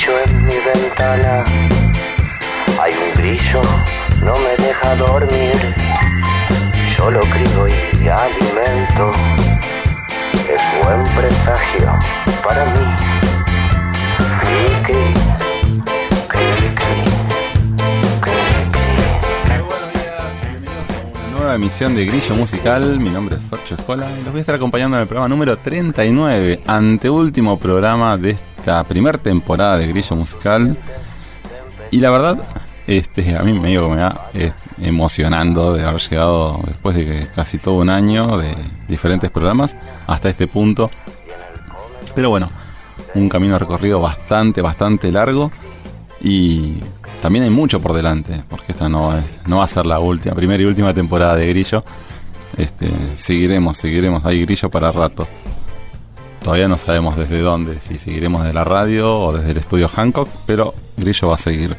grillo en mi ventana. Hay un grillo, no me deja dormir. Yo lo crío y alimento. Es buen presagio para mí. Cri, cri, cri, nueva emisión de Grillo Musical. Mi nombre es Fercho Escola y los voy a estar acompañando en el programa número 39, anteúltimo programa de esta primera temporada de Grillo Musical. Y la verdad, este, a mí me digo que me va eh, emocionando de haber llegado después de casi todo un año de diferentes programas hasta este punto. Pero bueno, un camino recorrido bastante, bastante largo y también hay mucho por delante, porque esta no, no va a ser la última, primera y última temporada de Grillo. Este, seguiremos, seguiremos, hay Grillo para rato. Todavía no sabemos desde dónde, si seguiremos de la radio o desde el estudio Hancock, pero Grillo va a seguir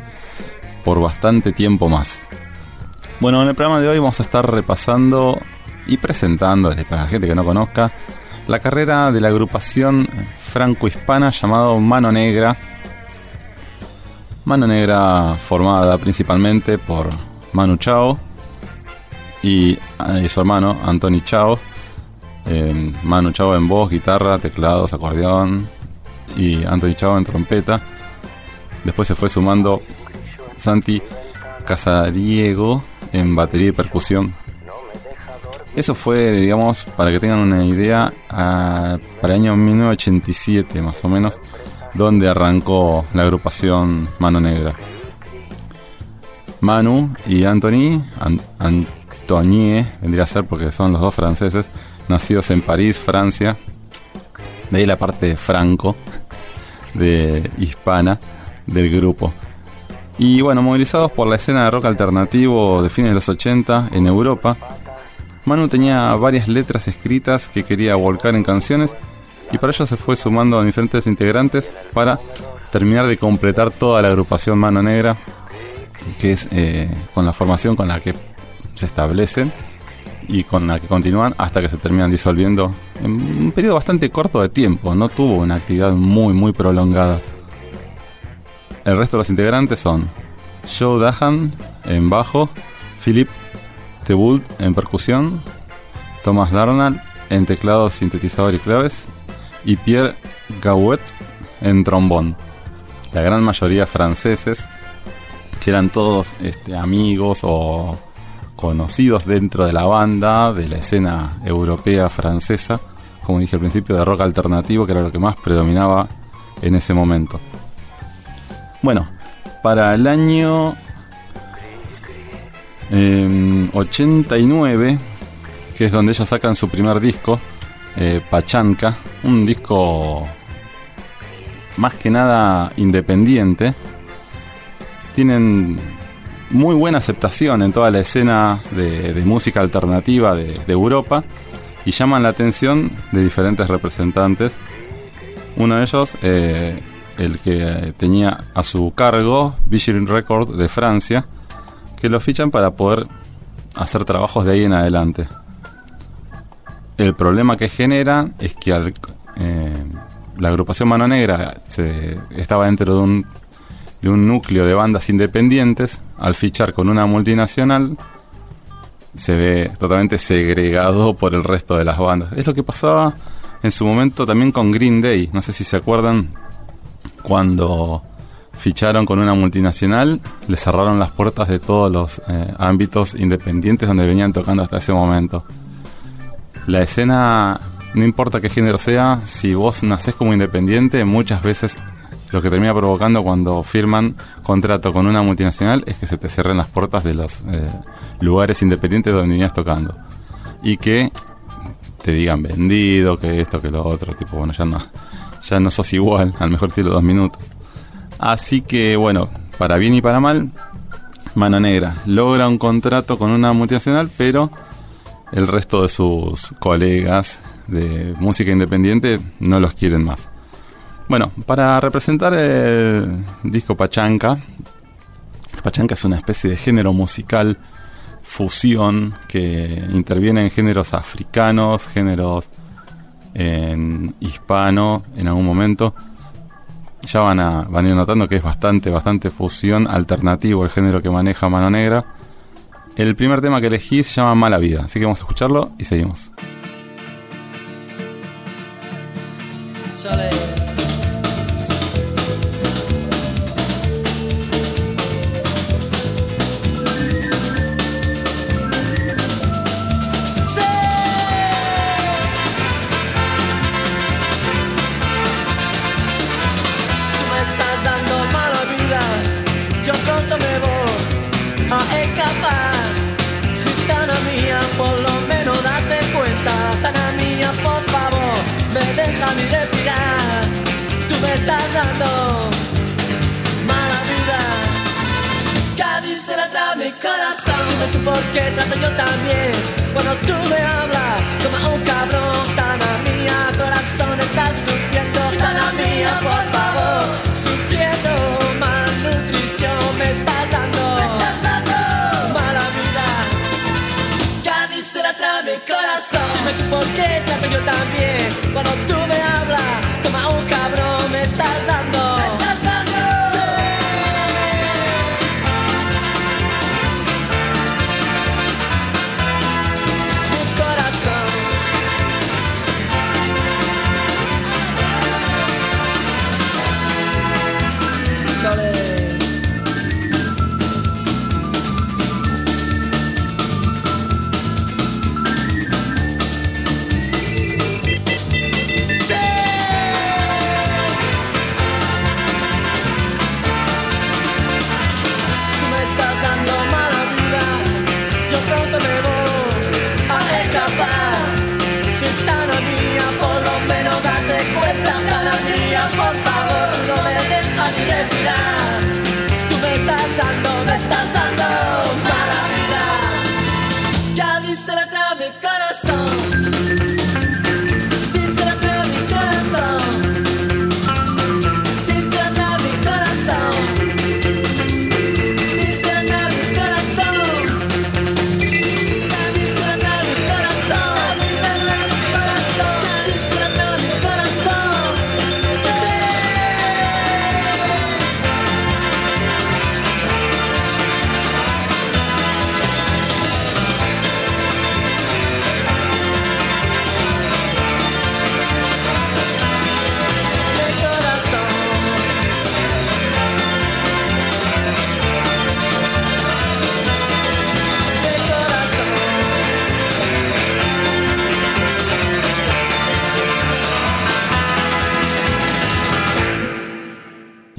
por bastante tiempo más. Bueno, en el programa de hoy vamos a estar repasando y presentando, para la gente que no conozca, la carrera de la agrupación franco-hispana llamado Mano Negra, Mano Negra formada principalmente por Manu Chao y, eh, su hermano Anthony Chao. Eh, Manu Chao en voz, guitarra, teclados, acordeón y Anthony Chao en trompeta. Después se fue sumando Santi Casariego en batería y percusión. Eso fue, digamos, para que tengan una idea, para el año 1987 más o menos donde arrancó la agrupación Mano Negra. Manu y Anthony, Antonie vendría a ser porque son los dos franceses, nacidos en París, Francia. De ahí la parte franco, de hispana del grupo. Y bueno, movilizados por la escena de rock alternativo de fines de los 80 en Europa, Manu tenía varias letras escritas que quería volcar en canciones y para ello se fue sumando a diferentes integrantes para terminar de completar toda la agrupación Mano Negra, que es eh, con la formación con la que se establecen y con la que continúan hasta que se terminan disolviendo en un periodo bastante corto de tiempo, no tuvo una actividad muy muy prolongada. El resto de los integrantes son Joe Dahan en bajo, Philip Teboult en percusión, Thomas Darnall en teclados, sintetizador y claves y Pierre Gauet en trombón. La gran mayoría franceses, que eran todos este, amigos o conocidos dentro de la banda, de la escena europea francesa, como dije al principio, de rock alternativo, que era lo que más predominaba en ese momento. Bueno, para el año 89, em, que es donde ellos sacan su primer disco, eh, Pachanca, un disco más que nada independiente. Tienen muy buena aceptación en toda la escena de, música alternativa de, Europa y llaman la atención de diferentes representantes. Uno de ellos, eh, el que tenía a su cargo Vision Record de Francia, que lo fichan para poder hacer trabajos de ahí en adelante. El problema que genera es que eh, la agrupación Mano Negra se, estaba dentro de un, de un núcleo de bandas independientes. Al fichar con una multinacional, se ve totalmente segregado por el resto de las bandas. Es lo que pasaba en su momento también con Green Day. No sé si se acuerdan cuando ficharon con una multinacional, le cerraron las puertas de todos los eh, ámbitos independientes donde venían tocando hasta ese momento la escena, no importa qué género sea, si vos nacés como independiente, muchas veces lo que termina provocando cuando firman contrato con una multinacional es que se te cierren las puertas de los eh, lugares independientes donde venías tocando. Y que te digan vendido, que esto, que lo otro, tipo, bueno, ya no, ya no sos igual, al mejor estilo dos minutos. Así que bueno, para bien y para mal, Mano Negra logra un contrato con una multinacional, pero el resto de sus colegas de música independiente no los quieren más. Bueno, para representar el disco Pachanca, Pachanca es una especie de género musical fusión que interviene en géneros africanos, géneros en hispano en algún momento, ya van a, van a ir notando que es bastante, bastante fusión alternativo el género que maneja Mano Negra. El primer tema que elegí se llama Mala Vida, así que vamos a escucharlo y seguimos. porque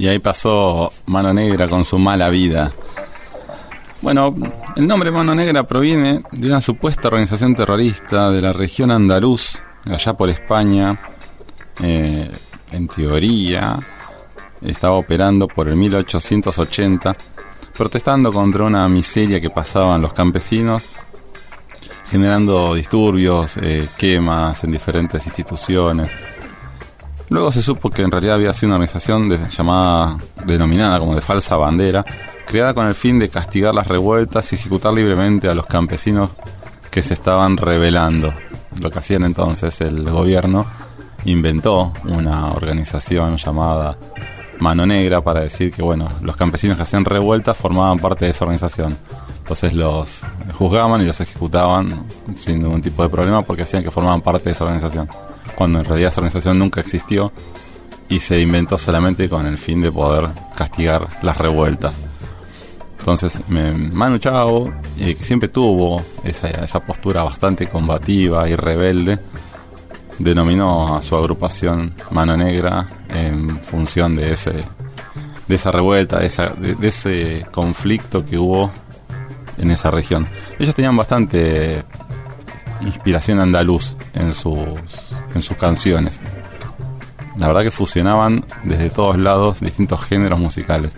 Y ahí pasó Mano Negra con su mala vida. Bueno, el nombre Mano Negra proviene de una supuesta organización terrorista de la región andaluz, allá por España. Eh, en teoría, estaba operando por el 1880, protestando contra una miseria que pasaban los campesinos, generando disturbios, eh, quemas en diferentes instituciones Luego se supo que en realidad había sido una organización llamada, denominada como de falsa bandera, creada con el fin de castigar las revueltas y ejecutar libremente a los campesinos que se estaban rebelando. Lo que hacían entonces el gobierno inventó una organización llamada Mano Negra para decir que bueno, los campesinos que hacían revueltas formaban parte de esa organización. Entonces los juzgaban y los ejecutaban sin ningún tipo de problema porque hacían que formaban parte de esa organización cuando en realidad esa organización nunca existió y se inventó solamente con el fin de poder castigar las revueltas. Entonces, Manu Chao, eh, que siempre tuvo esa, postura bastante combativa y rebelde, denominó a su agrupación Mano Negra en función de ese de esa revuelta, de, de, ese conflicto que hubo en esa región. Ellos tenían bastante inspiración andaluz en sus, en sus canciones. La verdad que fusionaban desde todos lados distintos géneros musicales.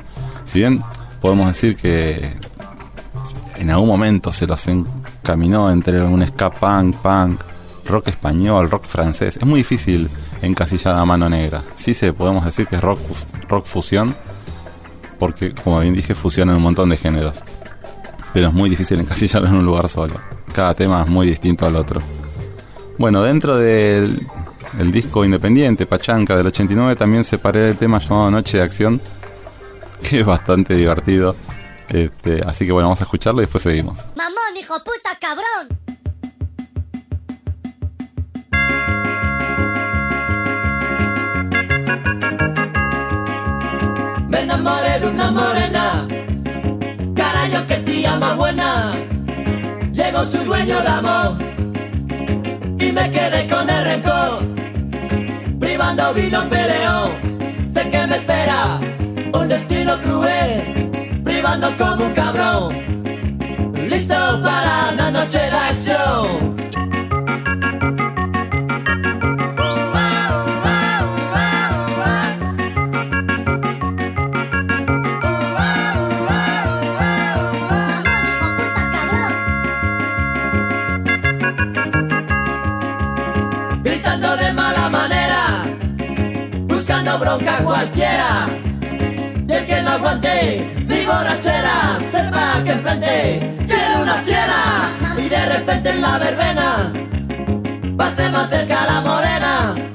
Si bien podemos decir que en algún momento se los encaminó entre un ska punk, punk, rock español, rock francés, es muy difícil encasillar a mano negra. Sí se podemos decir que es rock, rock fusión, porque como bien dije, fusionan un montón de géneros. Pero es muy difícil encasillarlo en un lugar solo. Cada tema es muy distinto al otro. Bueno, dentro del el disco independiente Pachanca del 89, también separé el tema llamado Noche de Acción, que es bastante divertido. Este, así que bueno, vamos a escucharlo y después seguimos. Mamón, hijo puta, cabrón. Me enamoré de una morena, carayo que tía más buena. Llegó su dueño de amor me quedé con el rencor. Privando vino peleo, sé que me espera un destino cruel. Privando como un cabrón, listo para una noche mi borrachera, sepa que enfrente tiene una fiera. Y de repente en la verbena, pase más cerca la morena.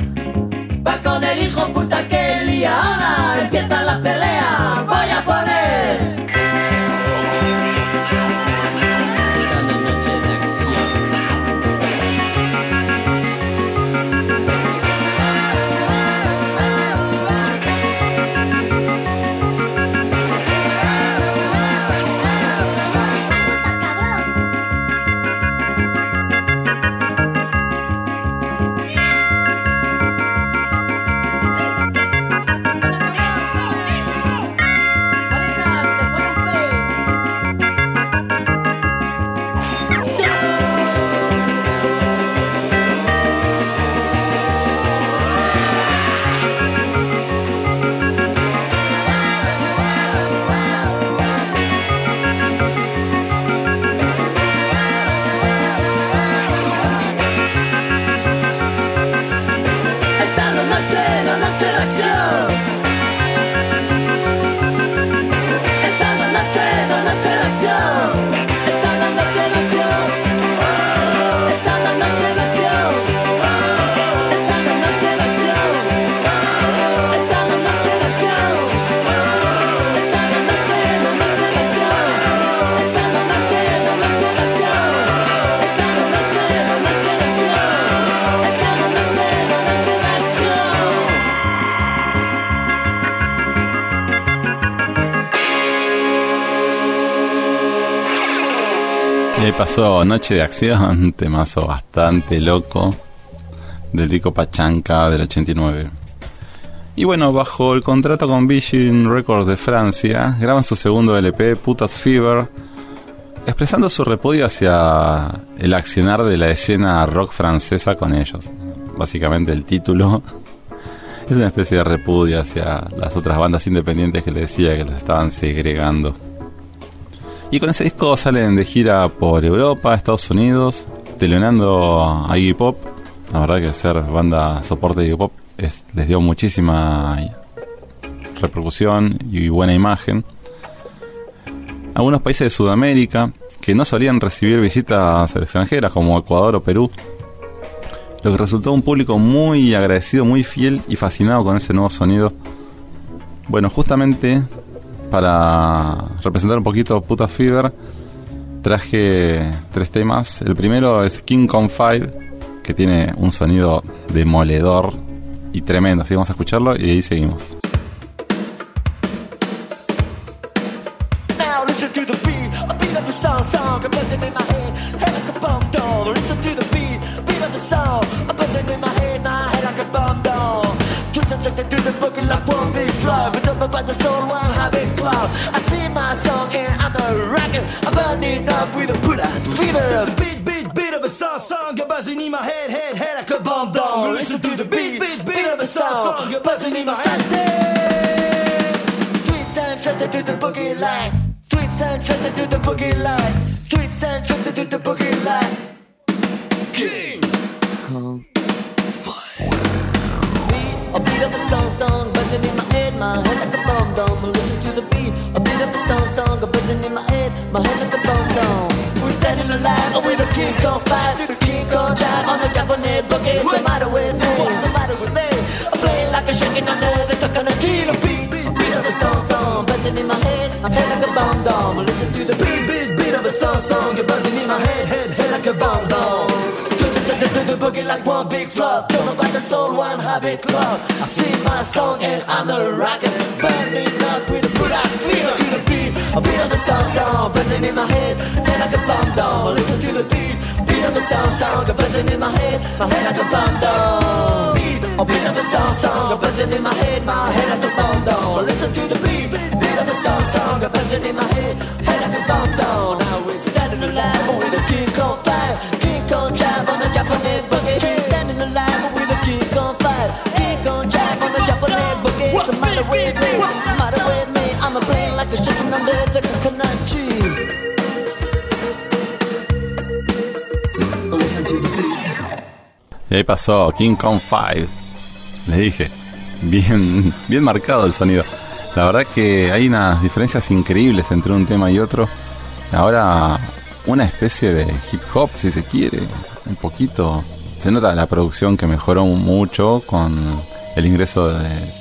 Pasó Noche de Acción, temazo bastante loco del disco Pachanca del 89. Y bueno, bajo el contrato con Vision Records de Francia, graban su segundo LP, Putas Fever, expresando su repudio hacia el accionar de la escena rock francesa con ellos. Básicamente el título es una especie de repudio hacia las otras bandas independientes que le decía que los estaban segregando. Y con ese disco salen de gira por Europa, Estados Unidos, teloneando a Iggy Pop. La verdad que ser banda soporte de Iggy Pop es- les dio muchísima repercusión y buena imagen. Algunos países de Sudamérica que no solían recibir visitas extranjeras como Ecuador o Perú. Lo que resultó un público muy agradecido, muy fiel y fascinado con ese nuevo sonido. Bueno, justamente para representar un poquito Puta Fever, traje tres temas. El primero es King 5, que tiene un sonido demoledor y tremendo. Así vamos a escucharlo y ahí seguimos. Listen to the beat, a beat of the song, song, a buzzing in my head, head like a bomb doll. Listen to the beat, beat of the song, a buzzing in my head, my head like a bomb doll. Twist and check to the boogie like one big flow, but don't about the soul, one habit cloud. I sing my song and I'm a rocket, I'm burning up with a put ass fever. Beat, beat, beat of a song, song, a buzzing in my head, head, head like a bomb doll. Listen to the beat, beat, beat of a song, song, a buzzing in my head. Tweets and trust to the boogie line. Tweets and trust to the boogie line. Tweets and trust to the boogie line. King Kong beat of a song song buzzing in my head, my head like a bomb dome. Listen to the beat, a beat of a song song buzzing in my head, my head like a bomb dome. We're standing alive oh, with a kick on fire, through the kick on drive on the cabinet bucket. What's the matter with me? What's the matter with me? I'm playing like a shaking under the coconut tree. A beat, beat, beat of a song song buzzing in my head, my head like a bomb dome. Listen to the beat, beat, beat of a song song buzzing in my head. head Boogie like one big flop. Don't know about the soul, one habit club. I sing my song and I'm a rocker. Burning up with a ass fever to the beat. A beat of the song song buzzing in my head. And like a bomb down. Listen to the beat. Beat of the song song buzzing in my head. My head like a bomb down. Beat. A beat of the song song buzzing in my head. My head like a bomb down. Listen to the beat. Beat of the song song buzzing in my head. Head like a bomb down. Now we're standing alive with a king on fire. King on jive on the Japanese Y ahí pasó King Kong 5. Les dije, bien, bien marcado el sonido. La verdad que hay unas diferencias increíbles entre un tema y otro. Ahora, una especie de hip hop, si se quiere, un poquito. Se nota la producción que mejoró mucho con el ingreso de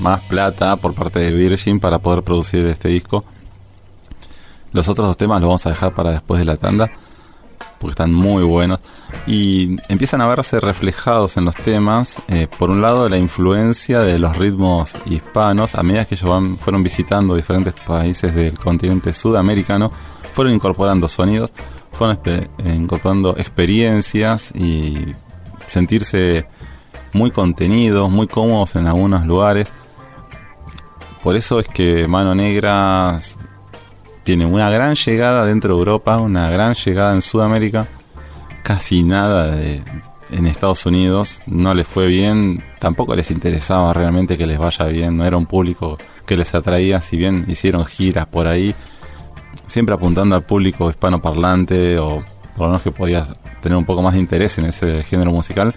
más plata por parte de Virgin para poder producir este disco. Los otros dos temas los vamos a dejar para después de la tanda porque están muy buenos y empiezan a verse reflejados en los temas eh, por un lado la influencia de los ritmos hispanos a medida que ellos van, fueron visitando diferentes países del continente sudamericano fueron incorporando sonidos fueron eh, incorporando experiencias y sentirse muy contenidos muy cómodos en algunos lugares. Por eso es que Mano Negra tiene una gran llegada dentro de Europa, una gran llegada en Sudamérica, casi nada en Estados Unidos, no les fue bien, tampoco les interesaba realmente que les vaya bien, no era un público que les atraía, si bien hicieron giras por ahí, siempre apuntando al público hispanoparlante o por lo menos que podía tener un poco más de interés en ese género musical,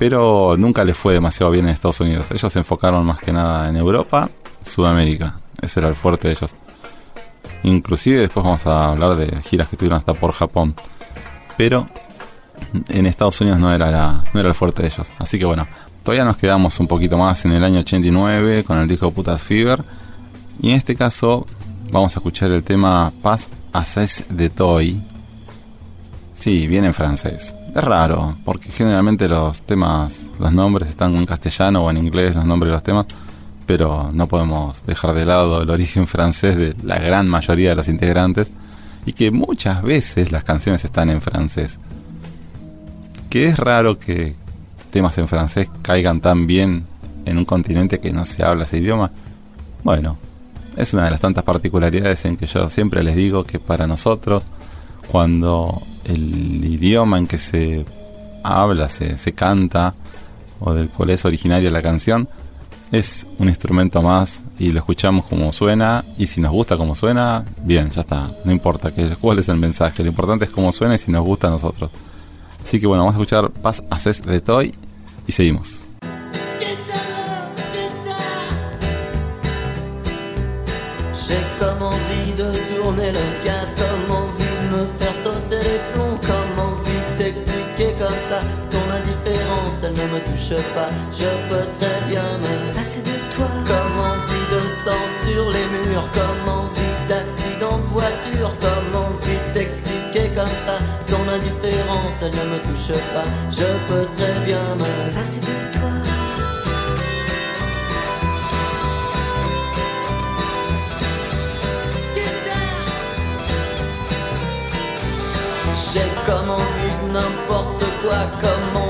pero nunca les fue demasiado bien en Estados Unidos. Ellos se enfocaron más que nada en Europa, Sudamérica, ese era el fuerte de ellos. Inclusive después vamos a hablar de giras que tuvieron hasta por Japón. Pero en Estados Unidos no era, no era el fuerte de ellos. Así que bueno, todavía nos quedamos un poquito más en el año 89 con el disco Putas Fever. Y en este caso vamos a escuchar el tema Paz Haces de Toy. Sí, viene en francés. Es raro, porque generalmente los temas, los nombres están en castellano o en inglés, los nombres de los temas pero no podemos dejar de lado el origen francés de la gran mayoría de los integrantes y que muchas veces las canciones están en francés. Que es raro que temas en francés caigan tan bien en un continente que no se habla ese idioma. Bueno, es una de las tantas particularidades en que yo siempre les digo que para nosotros, cuando el idioma en que se habla, se, se canta, o del cual es originaria la canción, es un instrumento más y lo escuchamos como suena y si nos gusta como suena, bien, ya está, no importa que, cuál es el mensaje, lo importante es cómo suena y si nos gusta a nosotros. Así que bueno, vamos a escuchar Paz Haces de Toy y seguimos. Elle ne me touche pas. Je peux très bien me Passer de toi, comme envie de sang sur les murs, comme envie d'accident de voiture, comme envie d'expliquer comme ça ton indifférence, elle ne me touche pas. Je peux très bien me passer de toi, J'ai comme envie de n'importe quoi, comme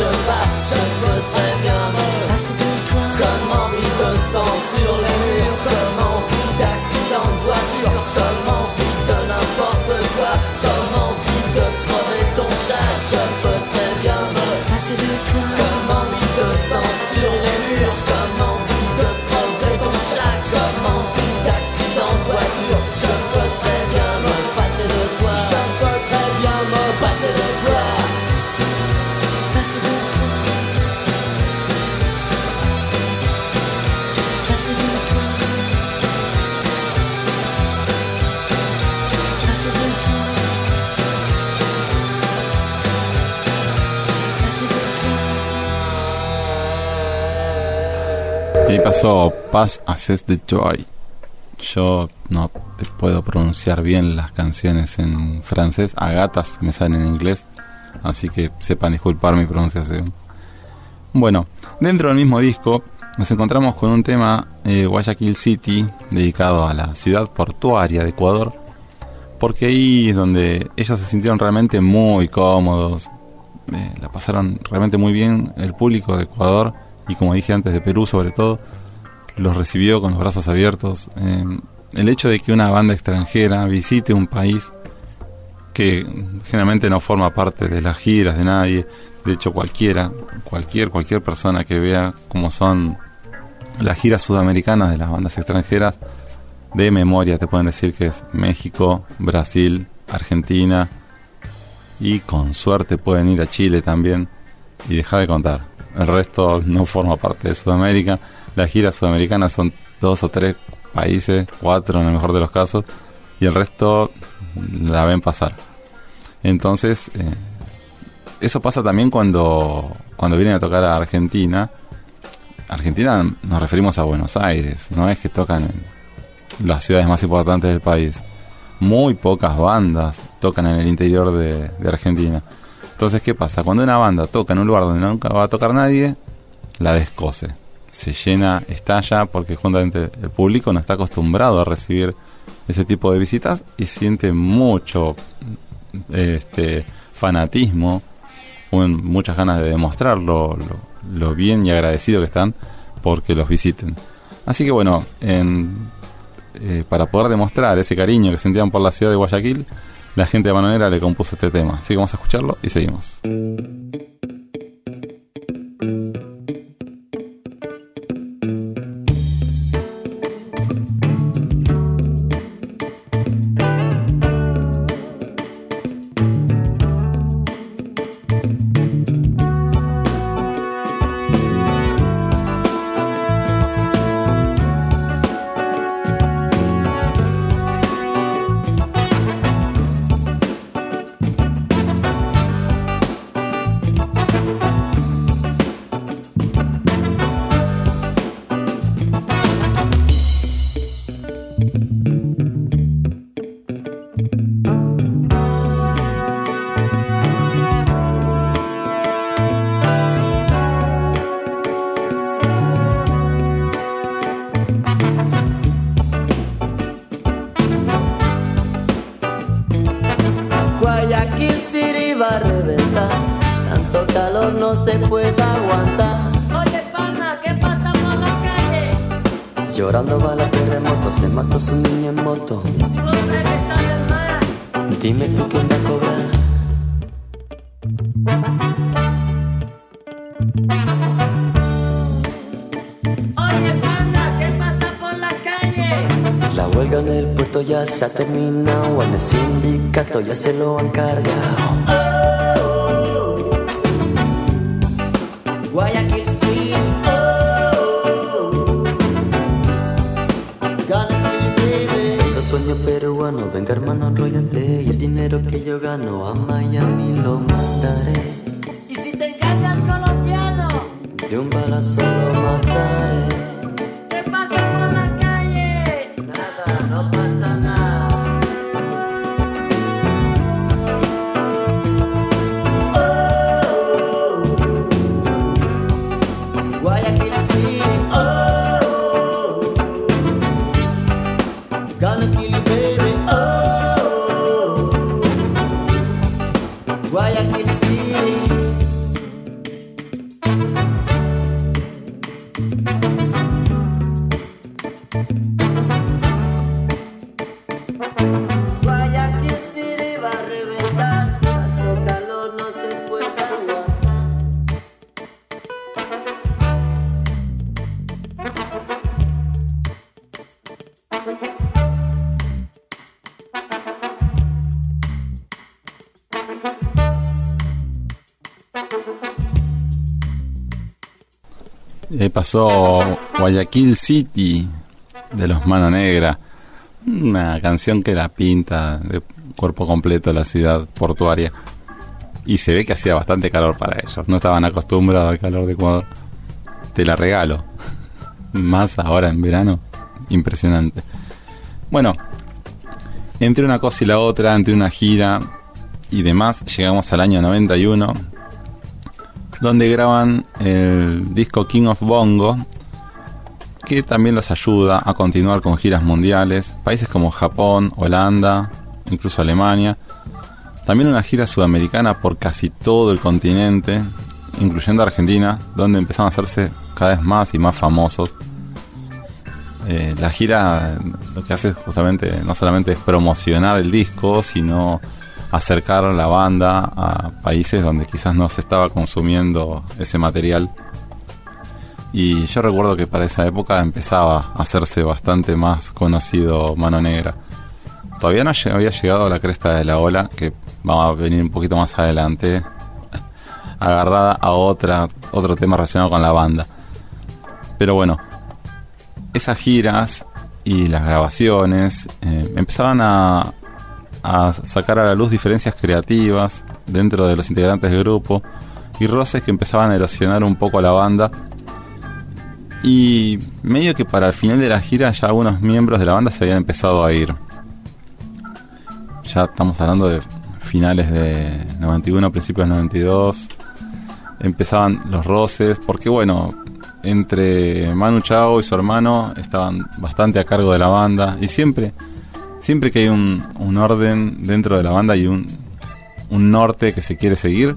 elle ne me touche pas Je peux très bien me passer de toi, Comme envie de sang sur les murs Comme Paz Haces de Joy. Yo no te puedo pronunciar bien las canciones en francés. A gatas me salen en inglés. Así que sepan disculpar mi pronunciación. Bueno, dentro del mismo disco nos encontramos con un tema eh, Guayaquil City dedicado a la ciudad portuaria de Ecuador. Porque ahí es donde ellos se sintieron realmente muy cómodos. eh, la pasaron realmente muy bien el público de Ecuador y como dije antes de Perú sobre todo los recibió con los brazos abiertos. Eh, el hecho de que una banda extranjera visite un país que generalmente no forma parte de las giras de nadie, de hecho cualquiera, cualquier cualquier persona que vea cómo son las giras sudamericanas de las bandas extranjeras, de memoria te pueden decir que es México, Brasil, Argentina y con suerte pueden ir a Chile también y dejar de contar. El resto no forma parte de Sudamérica. Las giras sudamericanas son dos o tres países, cuatro en el mejor de los casos, y el resto la ven pasar. Entonces, eh, eso pasa también cuando, cuando vienen a tocar a Argentina. Argentina nos referimos a Buenos Aires, no es que tocan las ciudades más importantes del país. Muy pocas bandas tocan en el interior de, de Argentina. Entonces, ¿qué pasa? Cuando una banda toca en un lugar donde nunca va a tocar nadie, la descose. Se llena, estalla, porque justamente el público no está acostumbrado a recibir ese tipo de visitas y siente mucho este fanatismo, un- muchas ganas de demostrar lo, bien y agradecido que están porque los visiten. Así que bueno, en- eh, para poder demostrar ese cariño que sentían por la ciudad de Guayaquil, la gente de Manonera le compuso este tema. Así que vamos a escucharlo y seguimos. Se ha terminado, en el sindicato ya se lo han cargado. Guayaquil oh, kill baby. Los sueños peruanos, venga hermano, enrollate. Y el dinero que yo gano a Miami lo mandaré. Y si te engañas colombiano, De un balazo lo mataré. Guayaquil City de los Mano Negra. Una canción que la pinta de cuerpo completo la ciudad portuaria. Y se ve que hacía bastante calor para ellos. No estaban acostumbrados al calor de Ecuador. Te la regalo. más ahora en verano, impresionante. Bueno, entre una cosa y la otra, entre una gira y demás, llegamos al año 91, donde graban el disco King of Bongo, que también los ayuda a continuar con giras mundiales, países como Japón, Holanda, incluso Alemania, también una gira sudamericana por casi todo el continente, incluyendo Argentina, donde empezaron a hacerse cada vez más y más famosos. Eh, la gira lo que hace justamente no solamente es promocionar el disco, sino acercar la banda a países donde quizás no se estaba consumiendo ese material. Y yo recuerdo que para esa época empezaba a hacerse bastante más conocido Mano Negra. Todavía no había llegado a la cresta de la ola, que vamos a venir un poquito más adelante, agarrada a otra, otro tema relacionado con la banda. Pero bueno, esas giras y las grabaciones eh, empezaban a, a sacar a la luz diferencias creativas dentro de los integrantes del grupo y roces que empezaban a erosionar un poco a la banda. Y medio que para el final de la gira ya algunos miembros de la banda se habían empezado a ir. Ya estamos hablando de finales de 91, principios de 92. Empezaban los roces, porque bueno, entre Manu Chao y su hermano estaban bastante a cargo de la banda. Y siempre, siempre que hay un, un orden dentro de la banda y un, un norte que se quiere seguir,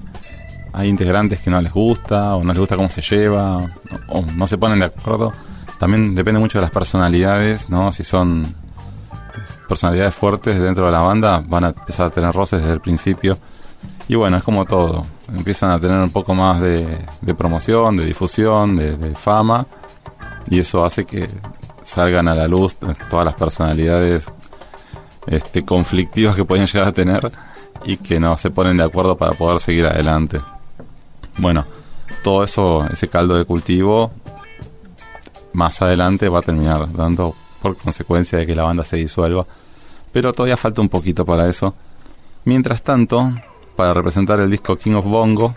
hay integrantes que no les gusta o no les gusta cómo se lleva o, no se ponen de acuerdo. También depende mucho de las personalidades, ¿no? Si son personalidades fuertes dentro de la banda, van a empezar a tener roces desde el principio. Y bueno, es como todo. Empiezan a tener un poco más de, de promoción, de difusión, de fama. Y eso hace que salgan a la luz todas las personalidades este, conflictivas que pueden llegar a tener y que no se ponen de acuerdo para poder seguir adelante. Bueno, todo eso, ese caldo de cultivo, más adelante va a terminar dando por consecuencia de que la banda se disuelva. Pero todavía falta un poquito para eso. Mientras tanto, para representar el disco King of Bongo,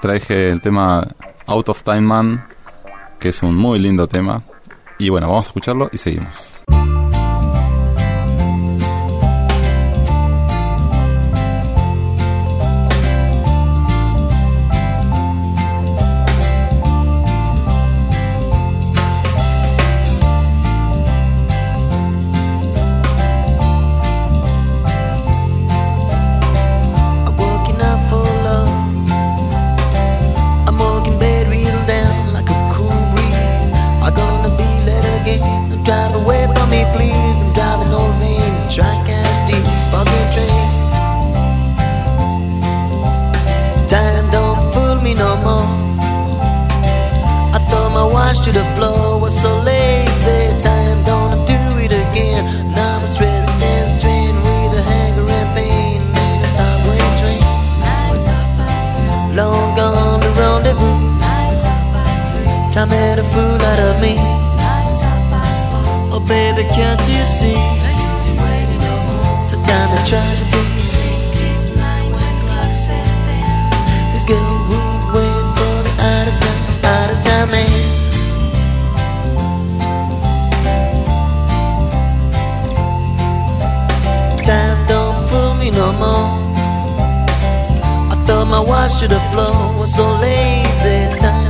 traje el tema Out of Time Man, que es un muy lindo tema. Y bueno, vamos a escucharlo y seguimos. Time made a fool out of me. Oh baby, can't you see? So time to tragedy. This girl would wait for the out of time, out of time man. Time don't fool me no more. I thought my watch to the floor, was so lazy. Time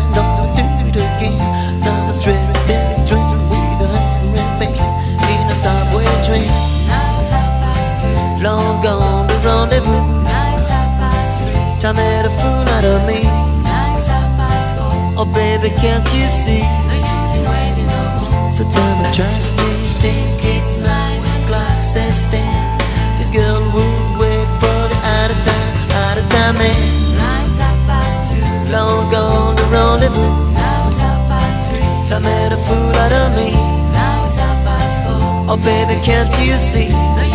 Time made a fool out of me. Oh baby, can't you see? So tell me, try to think it's nine o'clock, says ten. This girl would wait for the out of time, out of time man. Long gone the rendezvous. Time made a fool out of me. Oh baby, can't you see? So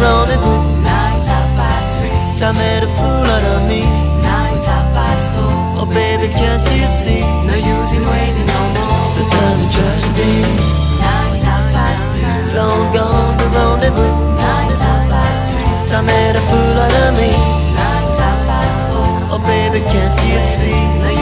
gone the rendezvous. Time made a fool out of me. Oh baby, can't you see? No use in waiting no more. So tell me, try to think. Now past two. Long gone the rendezvous. It's half past three. Time made a fool out of me. It's half past four. Oh baby, can't you see? No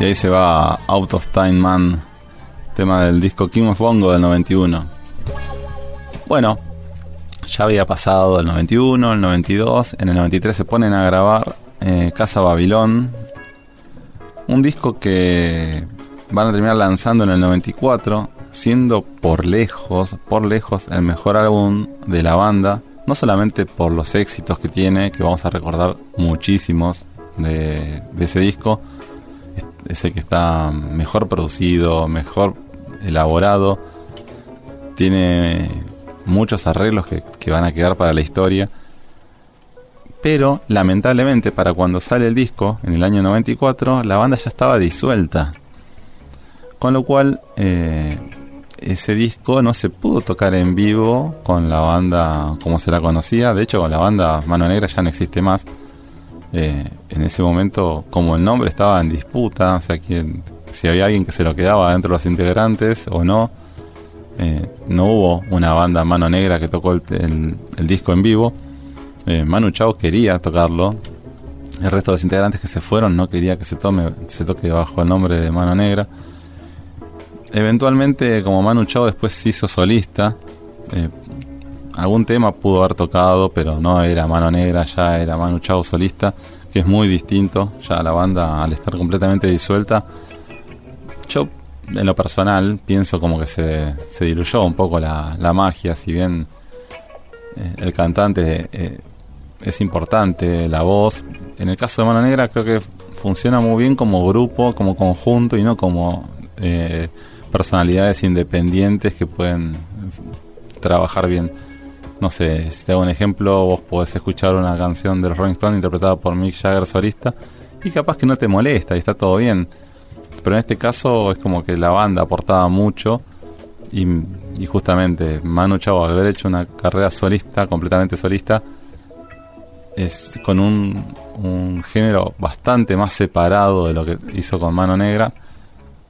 Y ahí se va Out of Time Man, tema del disco King of Bongo del 91. Bueno, ya había pasado el 91, el 92, en el 93 se ponen a grabar eh, Casa Babilón, un disco que van a terminar lanzando en el 94, siendo por lejos, por lejos el mejor álbum de la banda, no solamente por los éxitos que tiene, que vamos a recordar muchísimos de, de ese disco, ese que está mejor producido, mejor elaborado, tiene muchos arreglos que, que van a quedar para la historia. Pero lamentablemente para cuando sale el disco, en el año 94, la banda ya estaba disuelta. Con lo cual eh, ese disco no se pudo tocar en vivo con la banda como se la conocía. De hecho, la banda Mano Negra ya no existe más. Eh, en ese momento, como el nombre estaba en disputa, o sea, quién- si había alguien que se lo quedaba dentro de los integrantes o no, eh, no hubo una banda Mano Negra que tocó el, disco en vivo. Eh, Manu Chao quería tocarlo. El resto de los integrantes que se fueron no quería que se tome, se toque bajo el nombre de Mano Negra. Eventualmente, como Manu Chao después se hizo solista, algún tema pudo haber tocado, pero no era Mano Negra, ya era Manu Chao solista, que es muy distinto. Ya la banda, al estar completamente disuelta, yo en lo personal pienso como que se, se diluyó un poco la, la magia, si bien eh, el cantante eh, es importante, la voz. En el caso de Mano Negra creo que funciona muy bien como grupo, como conjunto y no como eh, personalidades independientes que pueden trabajar bien. No sé, si te hago un ejemplo, vos podés escuchar una canción de los Rolling Stones interpretada por Mick Jagger solista y capaz que no te molesta y está todo bien. Pero en este caso es como que la banda aportaba mucho y, justamente Manu Chao al haber hecho una carrera solista, completamente solista, es con un, un género bastante más separado de lo que hizo con Mano Negra.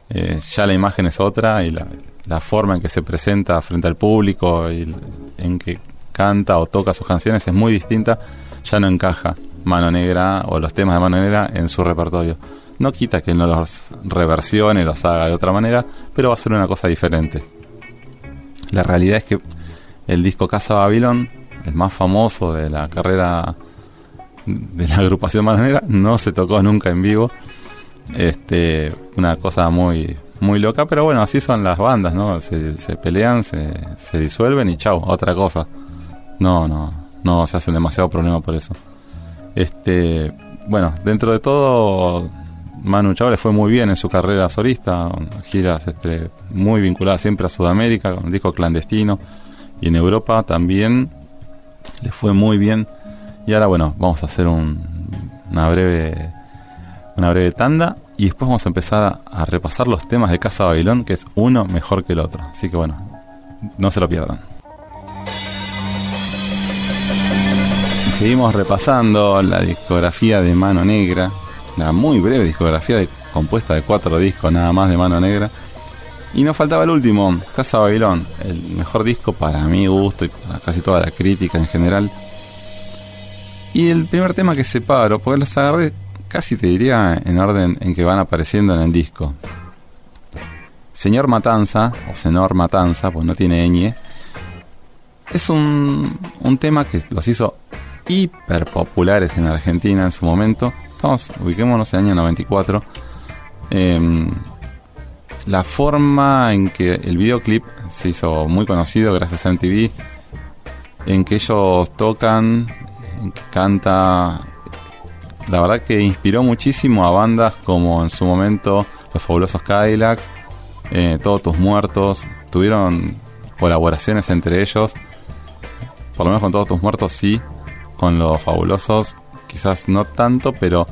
Eh, ya la imagen es otra y la, la forma en que se presenta frente al público y en que canta o toca sus canciones es muy distinta. Ya no encaja Mano Negra o los temas de Mano Negra en su repertorio. No quita que no los reversione, los haga de otra manera, pero va a ser una cosa diferente. La realidad es que el disco Casa Babilón, el más famoso de la carrera de la agrupación Mano Negra, no se tocó nunca en vivo. Este, una cosa muy muy loca, pero bueno, así son las bandas, ¿no? Se, se pelean, se, se disuelven y chau, otra cosa. No, no, no se hacen demasiado problema por eso. Este, bueno, dentro de todo, Manu Chao fue muy bien en su carrera solista, giras este, muy vinculadas siempre a Sudamérica, con disco clandestino, y en Europa también le fue muy bien. Y ahora, bueno, vamos a hacer un, una breve una breve tanda y después vamos a empezar a repasar los temas de Casa Babilón, que es uno mejor que el otro. Así que bueno, no se lo pierdan. Seguimos repasando la discografía de Mano Negra, la muy breve discografía compuesta de cuatro discos nada más de Mano Negra. Y nos faltaba el último, Casa Babilón, el mejor disco para mi gusto y para casi toda la crítica en general. Y el primer tema que separo, porque los agarré casi te diría en orden en que van apareciendo en el disco. Señor Matanza, o Senor Matanza, pues no tiene ñ, es un, un tema que los hizo hiper populares en Argentina en su momento. Estamos, ubiquémonos en el año 94. Em, la forma en que el videoclip se hizo muy conocido gracias a MTV, en que ellos tocan, en que canta, la verdad que inspiró muchísimo a bandas como en su momento Los Fabulosos Cadillacs, eh, Todos Tus Muertos, tuvieron colaboraciones entre ellos, por lo menos con Todos Tus Muertos sí, con los fabulosos, quizás no tanto, pero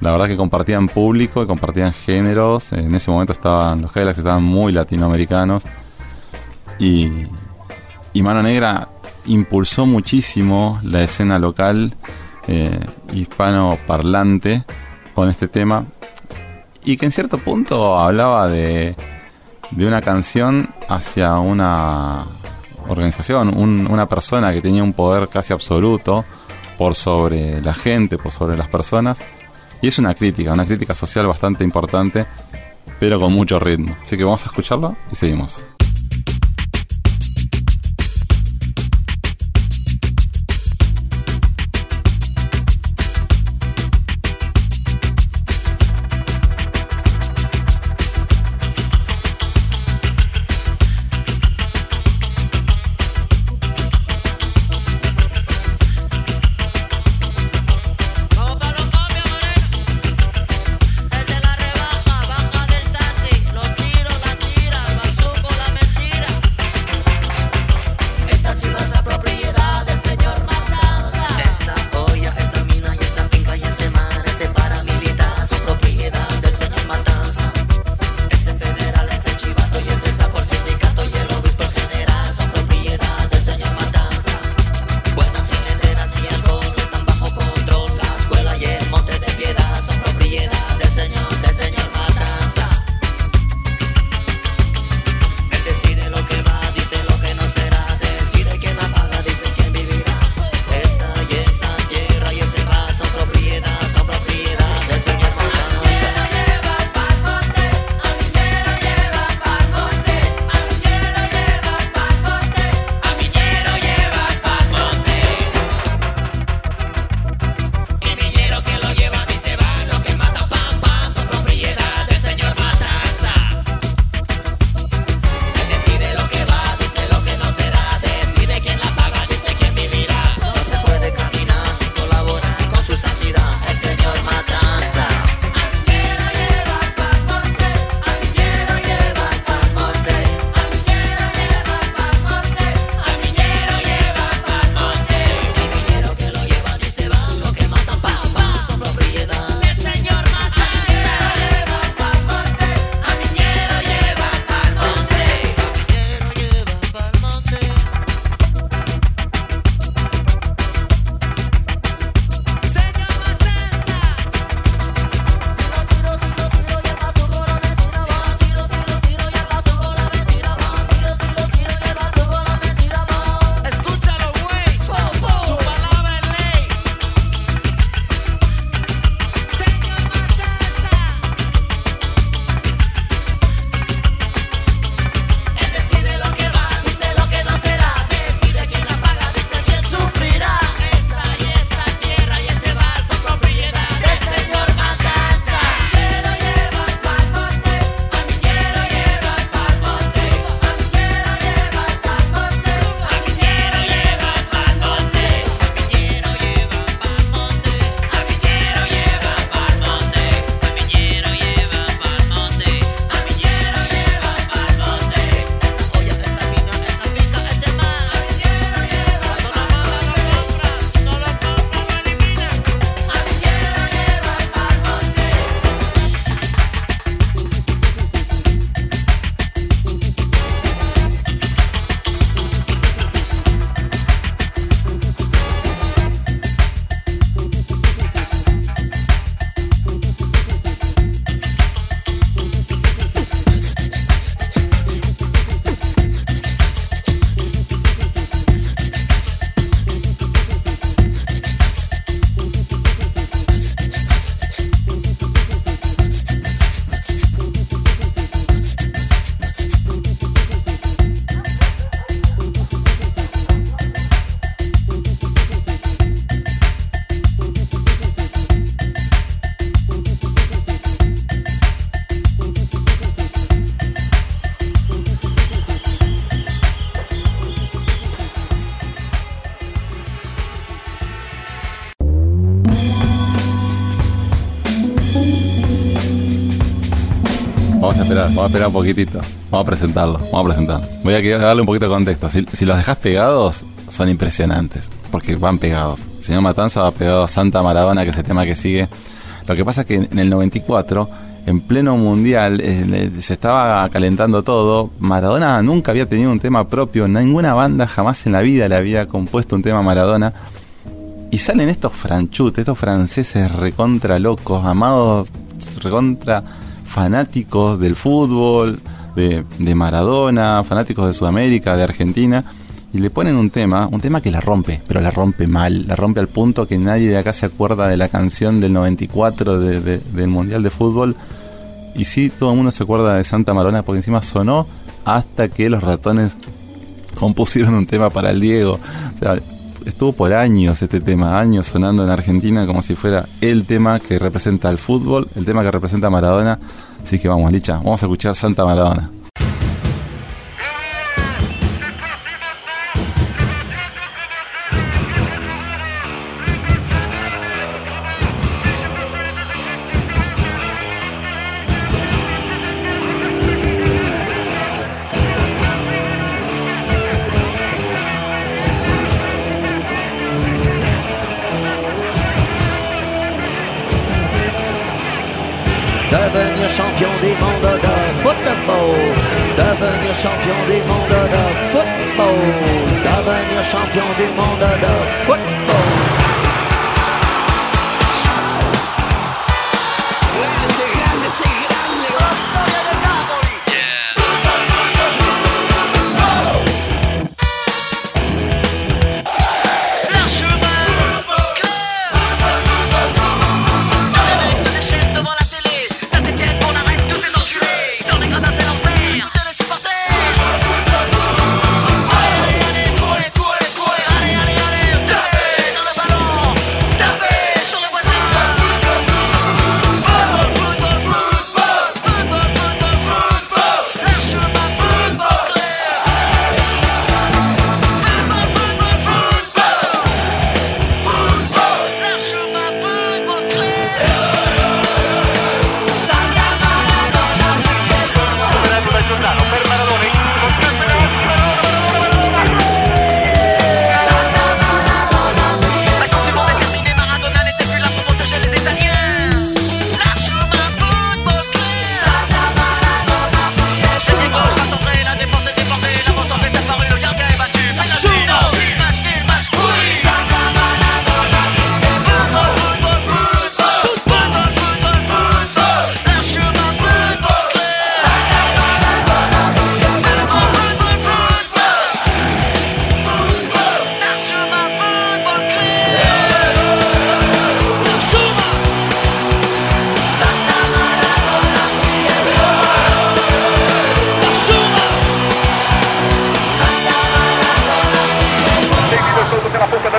la verdad que compartían público y compartían géneros. En ese momento estaban los Galaxy, estaban muy latinoamericanos. Y, Mano Negra impulsó muchísimo la escena local eh, hispano parlante con este tema. Y que en cierto punto hablaba de, de una canción hacia una organización, un, una persona que tenía un poder casi absoluto por sobre la gente, por sobre las personas. Y es una crítica, una crítica social bastante importante, pero con mucho ritmo. Así que vamos a escucharlo y seguimos. vamos a esperar un poquitito. Vamos a presentarlo, vamos a presentarlo. Voy a darle un poquito de contexto. Si, los dejas pegados, son impresionantes, porque van pegados. El señor Matanza va pegado a Santa Maradona, que es el tema que sigue. Lo que pasa es que en el 94, en pleno mundial, eh, se estaba calentando todo. Maradona nunca había tenido un tema propio, ninguna banda jamás en la vida le había compuesto un tema a Maradona. Y salen estos franchutes, estos franceses recontra locos, amados recontra fanáticos del fútbol, de, de Maradona, fanáticos de Sudamérica, de Argentina, y le ponen un tema, un tema que la rompe, pero la rompe mal, la rompe al punto que nadie de acá se acuerda de la canción del 94 de- de- del Mundial de Fútbol. Y sí, todo el mundo se acuerda de Santa Maradona porque encima sonó hasta que los ratones compusieron un tema para el Diego. O sea, estuvo por años este tema, años sonando en Argentina como si fuera el tema que representa el fútbol, el tema que representa a Maradona. Así que vamos, Licha, vamos a escuchar Santa Maradona. On demande d'autres. la punta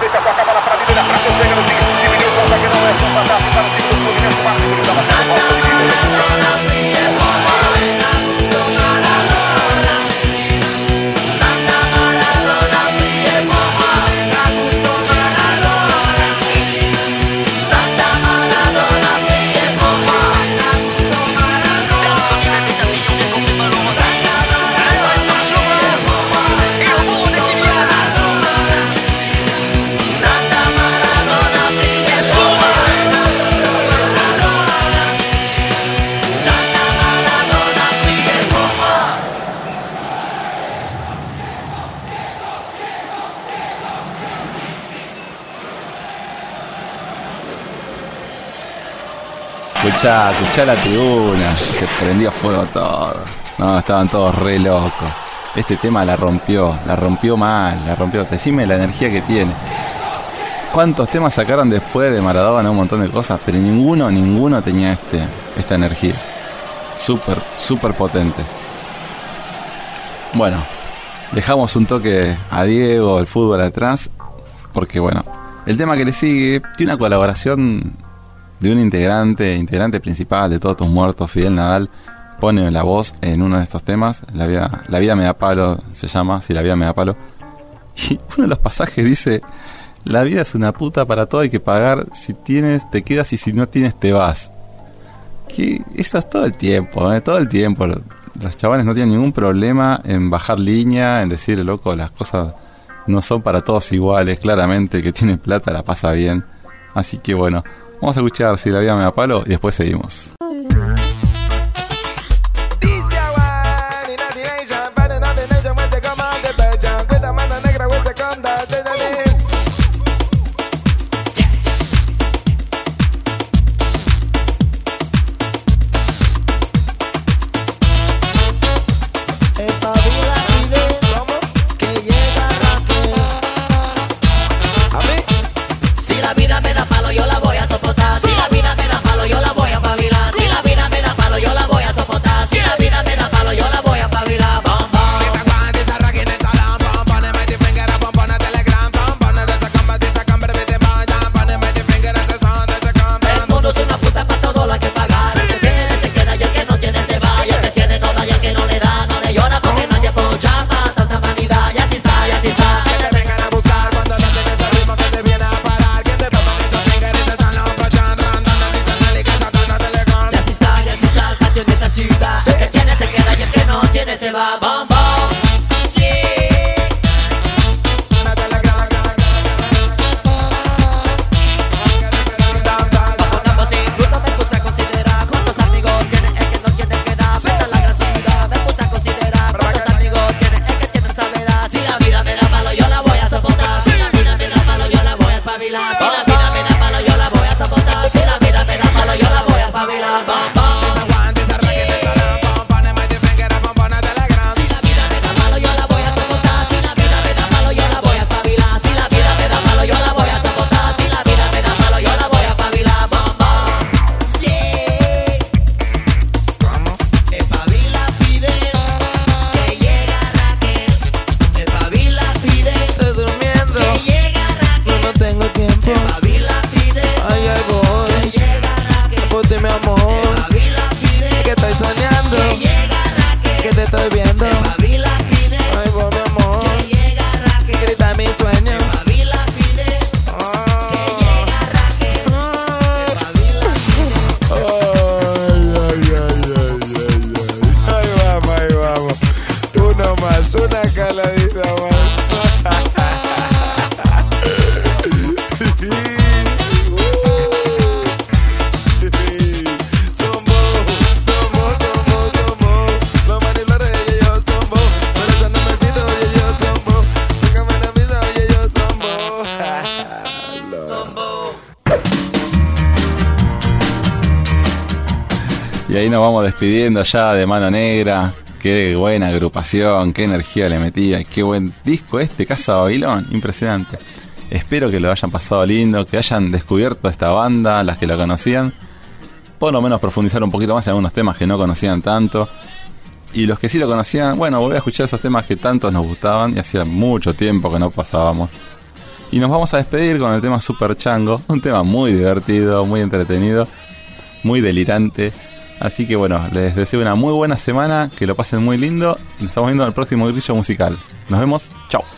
Escuchá, escuchá la tribuna. Se prendió fuego todo. No, estaban todos re locos. Este tema la rompió, la rompió mal, la rompió. Decime la energía que tiene. ¿Cuántos temas sacaron después de Maradona? Un montón de cosas, pero ninguno, ninguno tenía este, esta energía. Súper, súper potente. Bueno, dejamos un toque a Diego, el fútbol atrás, porque bueno, el tema que le sigue tiene una colaboración de un integrante, integrante principal de Todos tus muertos, Fidel Nadal, pone la voz en uno de estos temas, La vida, la vida me da palo, se llama, si la vida me da palo. Y uno de los pasajes dice, la vida es una puta para todo, hay que pagar, si tienes te quedas y si no tienes te vas. Que eso es todo el tiempo, ¿eh? todo el tiempo. Los chavales no tienen ningún problema en bajar línea, en decir, loco, las cosas no son para todos iguales. Claramente que tiene plata la pasa bien. Así que bueno, Vamos a escuchar si la vida me da palo y después seguimos. ahí nos vamos despidiendo ya de Mano Negra. Qué buena agrupación, qué energía le metía, y qué buen disco este, Casa Babilón, impresionante. Espero que lo hayan pasado lindo, que hayan descubierto esta banda, las que la conocían. Por lo menos profundizar un poquito más en algunos temas que no conocían tanto. Y los que sí lo conocían, bueno, volver a escuchar esos temas que tantos nos gustaban y hacía mucho tiempo que no pasábamos. Y nos vamos a despedir con el tema Super Chango, un tema muy divertido, muy entretenido, muy delirante, Así que bueno, les deseo una muy buena semana, que lo pasen muy lindo y nos estamos viendo en el próximo grillo musical. Nos vemos, chao.